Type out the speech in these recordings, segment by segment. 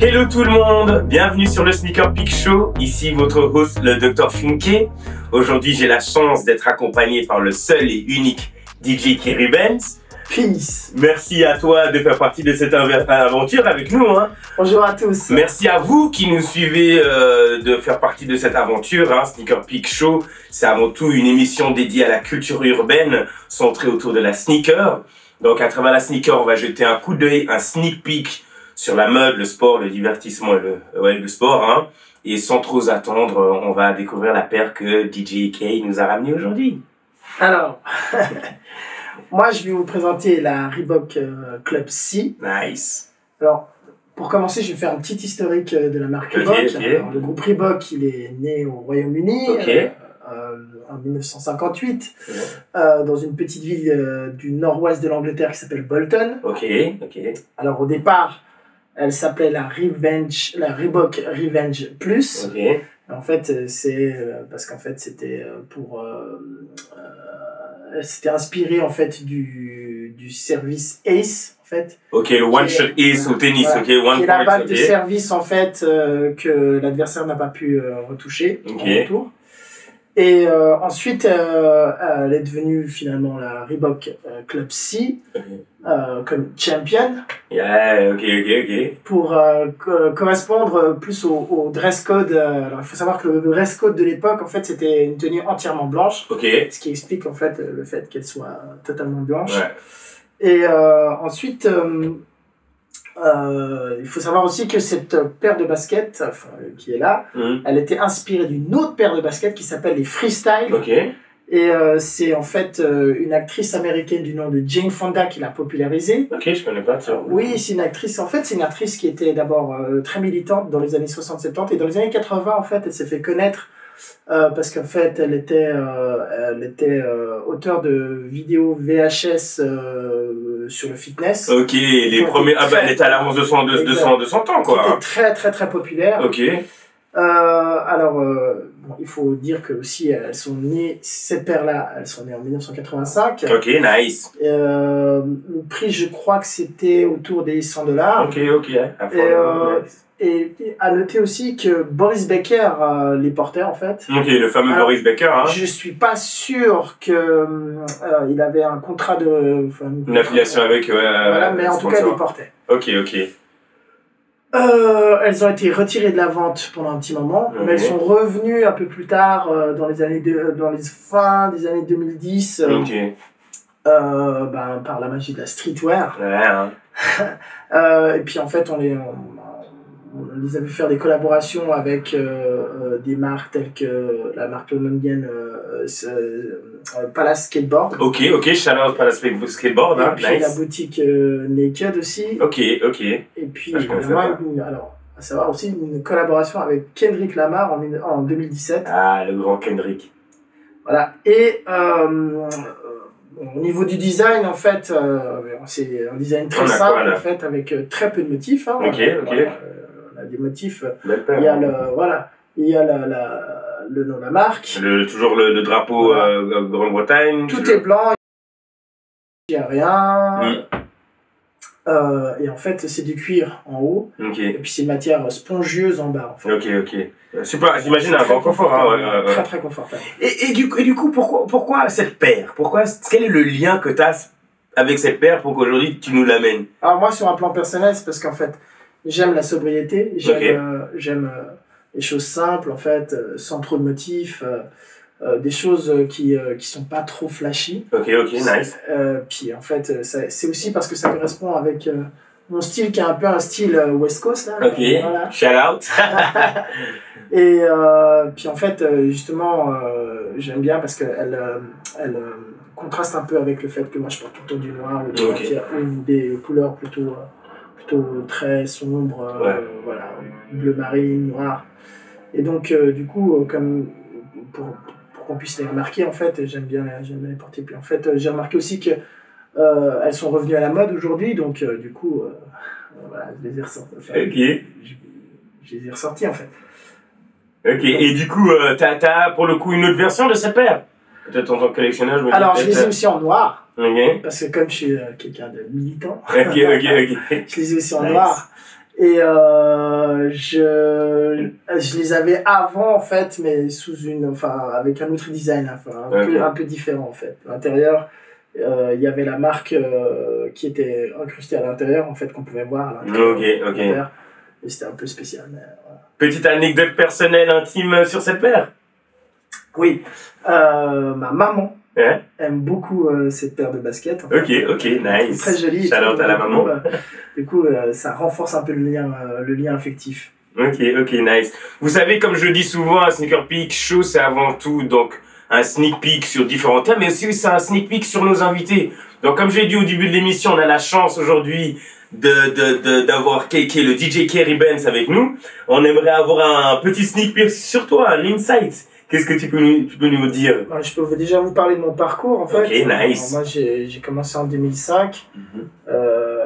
Hello tout le monde, bienvenue sur le Sneaker Peak Show. Ici votre host, le Dr Funke. Aujourd'hui, j'ai la chance d'être accompagné par le seul et unique DJ Kerry Benz. Peace. Merci à toi de faire partie de cette aver- aventure avec nous. Hein. Bonjour à tous. Merci à vous qui nous suivez euh, de faire partie de cette aventure. Hein. Sneaker Peak Show, c'est avant tout une émission dédiée à la culture urbaine, centrée autour de la sneaker. Donc à travers la sneaker, on va jeter un coup d'œil, un sneak peek sur la mode, le sport, le divertissement et le, ouais, le sport. Hein. Et sans trop attendre, on va découvrir la paire que DJ K nous a ramenée aujourd'hui. Alors, moi je vais vous présenter la Reebok euh, Club C. Nice. Alors, pour commencer, je vais faire un petit historique euh, de la marque Ok, Reebok. le groupe Reebok, il est né au Royaume-Uni euh, en 1958 Ouais. euh, dans une petite ville euh, du nord-ouest de l'Angleterre qui s'appelle Bolton. Ok, ok. Alors au départ, elle s'appelait la Revenge, la Reebok Revenge Plus. Ok. En fait, euh, c'est euh, parce qu'en fait, c'était euh, pour. euh, euh, elle s'était inspirée en fait du, du service ACE en fait. Ok, le one shot est- ace au tennis, voilà. ok, qui est la balle de service en fait euh, que l'adversaire n'a pas pu euh, retoucher Ok. en retour. Et euh, ensuite, euh, elle est devenue finalement la Reebok euh, Club C. euh, comme champion Yeah, ok, ok, ok. pour euh, co- correspondre plus au, au dress code. euh, alors, il faut savoir que le dress code de l'époque, en fait, c'était une tenue entièrement blanche, Ok. ce qui explique en fait le fait qu'elle soit totalement blanche. Ouais. Et euh, ensuite, euh, euh, il faut savoir aussi que cette paire de baskets, enfin, euh, qui est là, Mhm. elle était inspirée d'une autre paire de baskets qui s'appelle les Freestyle. Ok. Et euh, c'est en fait euh, une actrice américaine du nom de Jane Fonda qui l'a popularisée. Ok, je connais pas ça. Oui, c'est une actrice. En fait, c'est une actrice qui était d'abord euh, très militante dans les années 60-70 et dans les années 80, en fait, elle s'est fait connaître euh, parce qu'en fait, elle était, euh, elle était euh, auteure de vidéos VHS euh, sur le fitness. Ok, les premiers. Ah bah, elle était à l'avance de 200, de, 200, 200 ans, qui était quoi. très très très populaire. Ok. Euh, alors, euh, bon, il faut dire que aussi elles sont nées, ces paires-là, elles sont nées en 1985. Ok, nice. Euh, le prix, je crois que c'était autour des 100 dollars. Ok, ok. Et, euh, nice. Et à noter aussi que Boris Becker euh, les portait en fait. Ok, le fameux Alors, Boris Becker, hein. Je suis pas sûr que il avait un contrat de. enfin, Une affiliation avec. Voilà, mais en tout cas, il les portait. Ok, ok. Euh, elles ont été retirées de la vente pendant un petit moment, Ok. mais elles sont revenues un peu plus tard, euh, dans les années de, dans les fins des années 2010, euh, Ok. Ouais, euh, ben, par la magie de la streetwear. hein. Et puis en fait, on les, on, on les a vu faire des collaborations avec euh, euh, des marques telles que la marque londonienne euh, euh, euh, Palace Skateboard. Ok, ok. Shout la skateboard, Et hein. puis la boutique euh, Naked aussi. Ok, ok. Et puis, Ah, je moi, alors, à savoir aussi une collaboration avec Kendrick Lamar en, en 2017. Ah, le grand Kendrick. Voilà. Et euh, euh, au niveau du design, en fait, euh, c'est un design très simple, en fait, avec euh, très peu de motifs. hein. Ok, ok. Euh, des motifs. euh. Il y a hein. le, voilà, il y a la, la- le nom de la marque. Le- toujours le, le drapeau Voilà. euh, Grande-Bretagne. Tout toujours- est blanc. Il n'y a rien. Mm. Euh, et en fait, c'est du cuir en haut. Et puis, c'est une matière spongieuse en bas. En fait. ok, ok. Super, j'imagine un très grand confort. Hein, ouais, ouais, ouais. Très, très confortable. Et, et, du, et du coup, pourquoi, pourquoi cette paire? Pourquoi, Quel est le lien que tu as avec cette paire pour qu'aujourd'hui tu nous l'amènes? Alors moi, sur un plan personnel, c'est parce qu'en fait, j'aime la sobriété, j'aime euh, j'aime euh, les choses simples, en fait, euh, sans trop de motifs, des choses qui qui sont pas trop flashy. Ok, ok, nice. Puis en fait, c'est aussi parce que ça correspond avec mon style qui est un peu un style West Coast là. Ok, Voilà. shout out. Et puis en fait, justement, j'aime bien parce qu'elle elle, contraste un peu avec le fait que moi je porte tout le temps du noir ou des, Ok. matières- ou des couleurs plutôt, plutôt très sombres, euh, Ouais. voilà, bleu marine, noir. Et donc, euh, du coup, euh, comme pour, pour qu'on puisse les remarquer, en fait, j'aime bien, j'aime bien les porter. Puis en fait, euh, j'ai remarqué aussi que euh, elles sont revenues à la mode aujourd'hui, donc euh, du coup, euh, voilà, je les ai ressorties. Enfin, Ok. je, je les ai ressorties en fait. Ok, et du coup, euh, t'as, t'as pour le coup une autre version de cette paire? Peut-être en tant que collectionneur, je me Alors, je les ai aussi en noir, parce que comme je suis euh, quelqu'un de militant, je les ai aussi en Nice. noir. Et euh, je, je les avais avant, en fait, mais sous une. Enfin, avec un autre design, enfin, un, peu, un peu différent, en fait. L'intérieur, euh, il y avait la marque qui était incrustée à l'intérieur, en fait, qu'on pouvait voir. À ok, ok. Et c'était un peu spécial. Mais, Petite anecdote personnelle, intime sur cette paire? Oui. Ma maman aime beaucoup euh, cette paire de baskets. ok, ok, nice. Très jolie. Shout à la maman. Euh, du coup, ça renforce un peu le lien, le lien affectif. Ok, ok, nice. Vous savez, comme je dis souvent, un sneaker peek show, c'est avant tout donc un sneak peek sur différents thèmes, mais aussi c'est un sneak peek sur nos invités. Donc, comme j'ai dit au début de l'émission, on a la chance aujourd'hui de d'avoir de, le DJ Kerry Benz avec nous. On aimerait avoir un petit sneak peek sur toi, l'insight. Qu'est-ce que tu peux, nous, tu peux nous dire? Je peux déjà vous parler de mon parcours en fait. Ok, nice. moi j'ai commencé en 2005. Mhm. euh,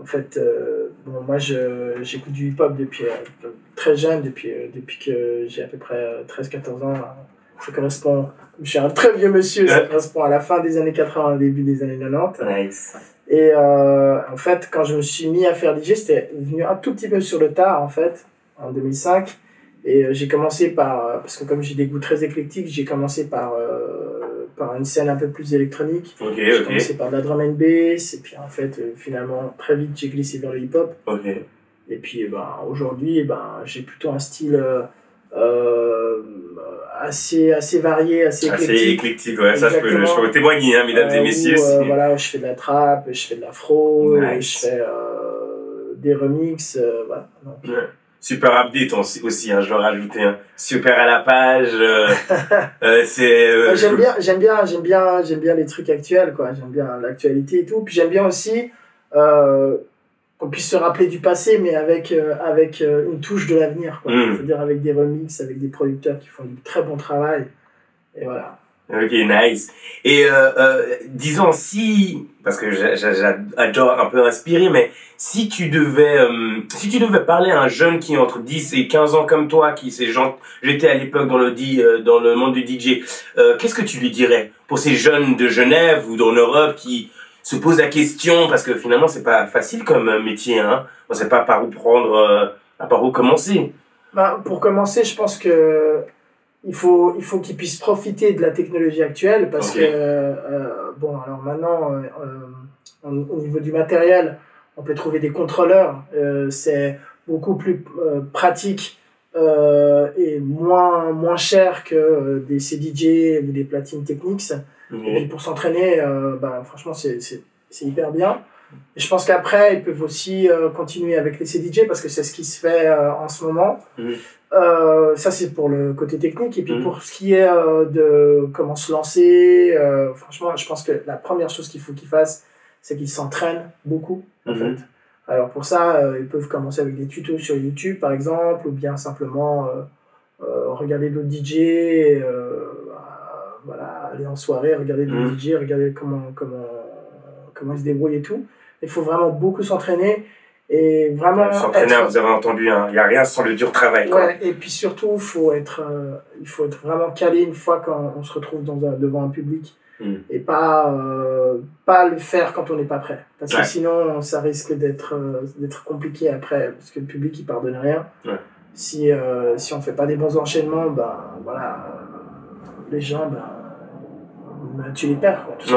en fait, euh, bon, moi j'écoute du hip-hop depuis euh, très jeune, depuis, euh, depuis que j'ai à peu près 13-14 ans. Ça correspond, je suis un très vieux monsieur, ça correspond à la fin des années 80, au début des années 90. Nice. Et en fait, quand je me suis mis à faire DJ, c'était venu un tout petit peu sur le tard en fait, en 2005. Et euh, j'ai commencé par, euh, parce que comme j'ai des goûts très éclectiques, j'ai commencé par, euh, par une scène un peu plus électronique. j'ai commencé par de la drum and bass, et puis en fait, finalement, très vite, j'ai glissé vers le hip-hop. Et puis ben, aujourd'hui, ben, j'ai plutôt un style assez, assez varié, assez éclectique. Assez éclectique, ouais, ça je peux, je peux témoigner, hein, mesdames et messieurs. voilà, je fais de la trap, je fais de l'afro, je fais des remixes, voilà. Super update aussi, hein, je veux rajouter. Hein. Super à la page. Euh, euh, c'est. Euh, j'aime bien, j'aime bien, j'aime bien, j'aime bien les trucs actuels, quoi. J'aime bien l'actualité et tout. Puis j'aime bien aussi qu'on puisse se rappeler du passé, mais avec avec une touche de l'avenir, quoi. Hmm. C'est-à-dire avec des remixes, avec des producteurs qui font du très bon travail. Et voilà. Ok, nice. Et euh, euh, disons, si, parce que j'adore un peu inspirer, mais si tu devais, euh, si tu devais parler à un jeune qui est entre 10 et 15 ans comme toi, qui c'est genre, j'étais à l'époque dans le euh, dans le monde du DJ, qu'est-ce que tu lui dirais pour ces jeunes de Genève ou en Europe qui se posent la question, parce que finalement c'est pas facile comme métier, hein, on sait pas par où prendre, à par où commencer. Bah, pour commencer, je pense que il faut il faut qu'ils puissent profiter de la technologie actuelle parce que euh, bon alors maintenant euh, euh, au niveau du matériel on peut trouver des contrôleurs c'est beaucoup plus pratique et moins moins cher que des CDJ ou des platines techniques. Et pour s'entraîner bah, franchement c'est c'est hyper bien et je pense qu'après, ils peuvent aussi continuer avec les CDJ parce que c'est ce qui se fait en ce moment. Euh, ça, c'est pour le côté technique. Et puis, mm. pour ce qui est euh, de comment se lancer, euh, franchement, je pense que la première chose qu'il faut qu'ils fassent, c'est qu'ils s'entraînent beaucoup, en mm-hmm. fait. Alors, pour ça, ils peuvent commencer avec des tutos sur YouTube, par exemple, ou bien simplement regarder d'autres DJ, voilà, aller en soirée, regarder d'autres mm. DJ, regarder comment, comment, comment ils se débrouillent et tout. Il faut vraiment beaucoup s'entraîner et vraiment. S'entraîner, vous avez entendu, hein. il n'y a rien sans le dur travail. Quoi. Ouais, et puis surtout, faut être, euh, il faut être vraiment calé une fois quand on se retrouve dans un, devant un public. Hmm. Et pas, euh, pas le faire quand on n'est pas prêt. Parce que sinon, ça risque d'être euh, d'être compliqué après. Parce que le public, il pardonne rien. Si, si on ne fait pas des bons enchaînements, ben voilà, les gens, ben, ben tu les perds. Quoi, tout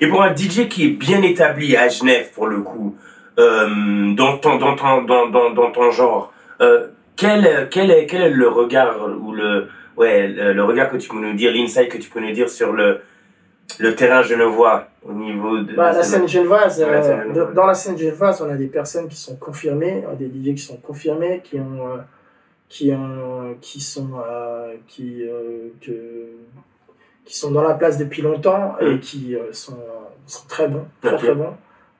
et pour un DJ qui est bien établi à Genève, pour le coup, euh, dans, ton, dans, ton, dans, dans, dans ton genre, euh, quel, quel, est, quel est le regard ou le, ouais, le, regard que tu peux nous dire, l'insight que tu peux nous dire sur le, le terrain genevois au niveau de, bah, la, scène genevoise, euh, dans la scène genevoise, on a des personnes qui sont confirmées, des DJ qui sont confirmés, qui ont, qui ont, qui sont, qui, que, qui sont dans la place depuis longtemps et mm. qui sont, sont très bons, très très bons.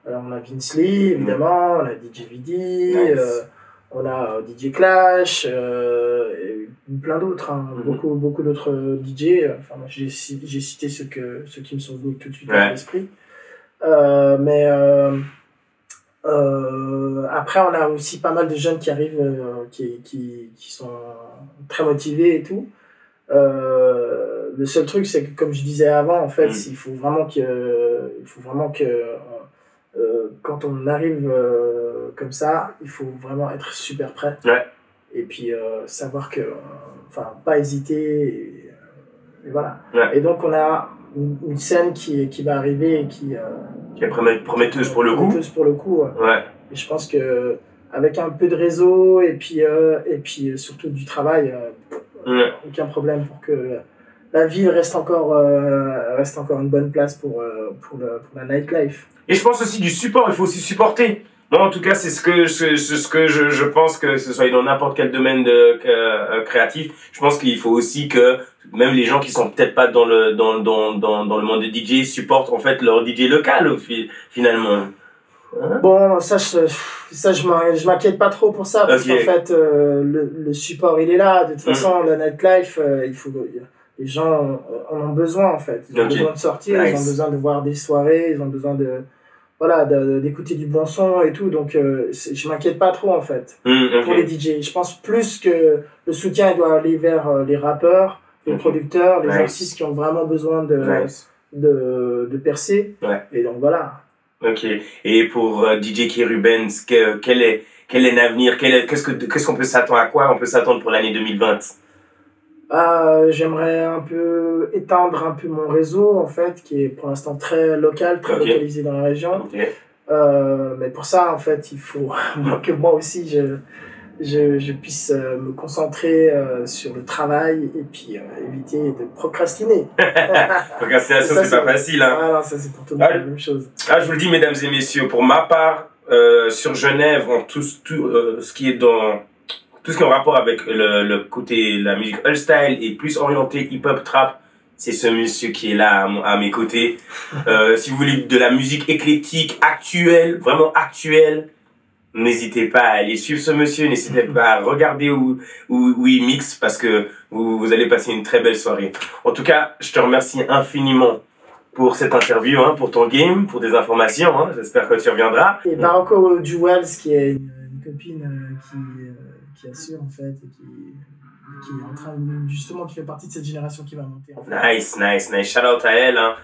Alors, on a Vince Lee, évidemment, on a DJ VD, euh, on a euh, DJ Clash, euh, et plein d'autres, hein. mm-hmm. beaucoup, beaucoup d'autres DJ. Enfin, j'ai cité ceux, que, ceux qui me sont venus tout de suite à l'esprit. mais après, on a aussi pas mal de jeunes qui arrivent, qui, qui, qui, sont très motivés et tout. Le seul truc, c'est que comme je disais avant, en fait, mm. il faut vraiment que, il faut vraiment que euh, quand on arrive euh, comme ça, il faut vraiment être super prêt. Ouais. Et puis euh, savoir que, enfin, pas hésiter. Et, et voilà. Ouais. Et donc on a une, une scène qui, qui va arriver et qui. Qui est promet- prometteuse pour le coup. prometteuse pour le coup. ouais. Et je pense que avec un peu de réseau et puis et puis surtout du travail, aucun problème pour que la ville reste encore euh, reste encore une bonne place pour euh, pour, le, pour la nightlife. Et je pense aussi du support, il faut aussi supporter. Moi, en tout cas, c'est ce que, c'est ce que je, je pense que ce soit dans n'importe quel domaine de, euh, créatif. Je pense qu'il faut aussi que même les gens qui sont peut-être pas dans le, dans, dans, dans, dans le monde de DJ supportent en fait leur DJ local finalement. Hein? Bon, ça, je, ça, je m'in- je m'inquiète pas trop pour ça, parce qu'en fait, le, le support, il est là. De toute Mm. façon, la nightlife, il faut, les gens en ont besoin, en fait. Ils ont besoin de sortir, ils ont besoin de voir des soirées, ils ont besoin de, voilà, d'écouter du bon son et tout. Donc, euh, je m'inquiète pas trop, en fait, ok. pour les DJ. Je pense plus que le soutien, il doit aller vers euh, les rappeurs, les producteurs, les Nice. artistes qui ont vraiment besoin de, Nice. de, de percer. Ouais. Et donc, voilà. Ok. Et pour euh, DJ K-Ruben, que- quel est, quel est l'avenir? Qu'est-ce qu'on peut s'attendre à quoi On peut s'attendre pour l'année 2020 Euh, J'aimerais un peu étendre un peu mon réseau, en fait, qui est pour l'instant très local, très localisé dans la région. Euh, mais pour ça, en fait, il faut que moi aussi, je, je, je puisse euh, me concentrer euh, sur le travail et puis éviter de procrastiner. Procrastination, c'est pas facile. Hein. Voilà, ça c'est pour tout le monde Ah, la même chose. Ah, je vous le dis, mesdames et messieurs, pour ma part, sur Genève, en tout, tout ce qui est dans tout ce qui est en rapport avec le, le côté la musique old style et plus orienté hip hop trap, c'est ce monsieur qui est là à, mes côtés. Euh, si vous voulez de la musique éclectique, actuelle, vraiment actuelle, n'hésitez pas à aller suivre ce monsieur, n'hésitez pas à regarder où, où, où il mixe parce que vous, vous allez passer une très belle soirée. En tout cas, je te remercie infiniment pour cette interview, hein, pour ton game, pour des informations. Hein. J'espère que tu reviendras. Et Barocco Jewels, qui est une, une copine euh, qui, euh, qui assure en fait et qui, qui est en train de, justement qui fait partie de cette génération qui va monter. En fait. Nice, nice, nice. Shout out à elle. Hein.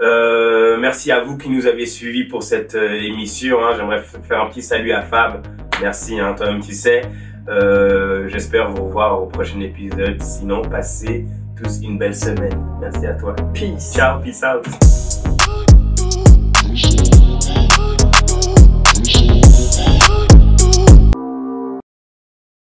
Euh, merci à vous qui nous avez suivis pour cette euh, émission. Hein. J'aimerais faire un petit salut à Fab. Merci, hein, toi-même, tu sais. Euh, J'espère vous revoir au prochain épisode. Sinon, passez tous une belle semaine. Merci à toi. Peace. Ciao, peace out.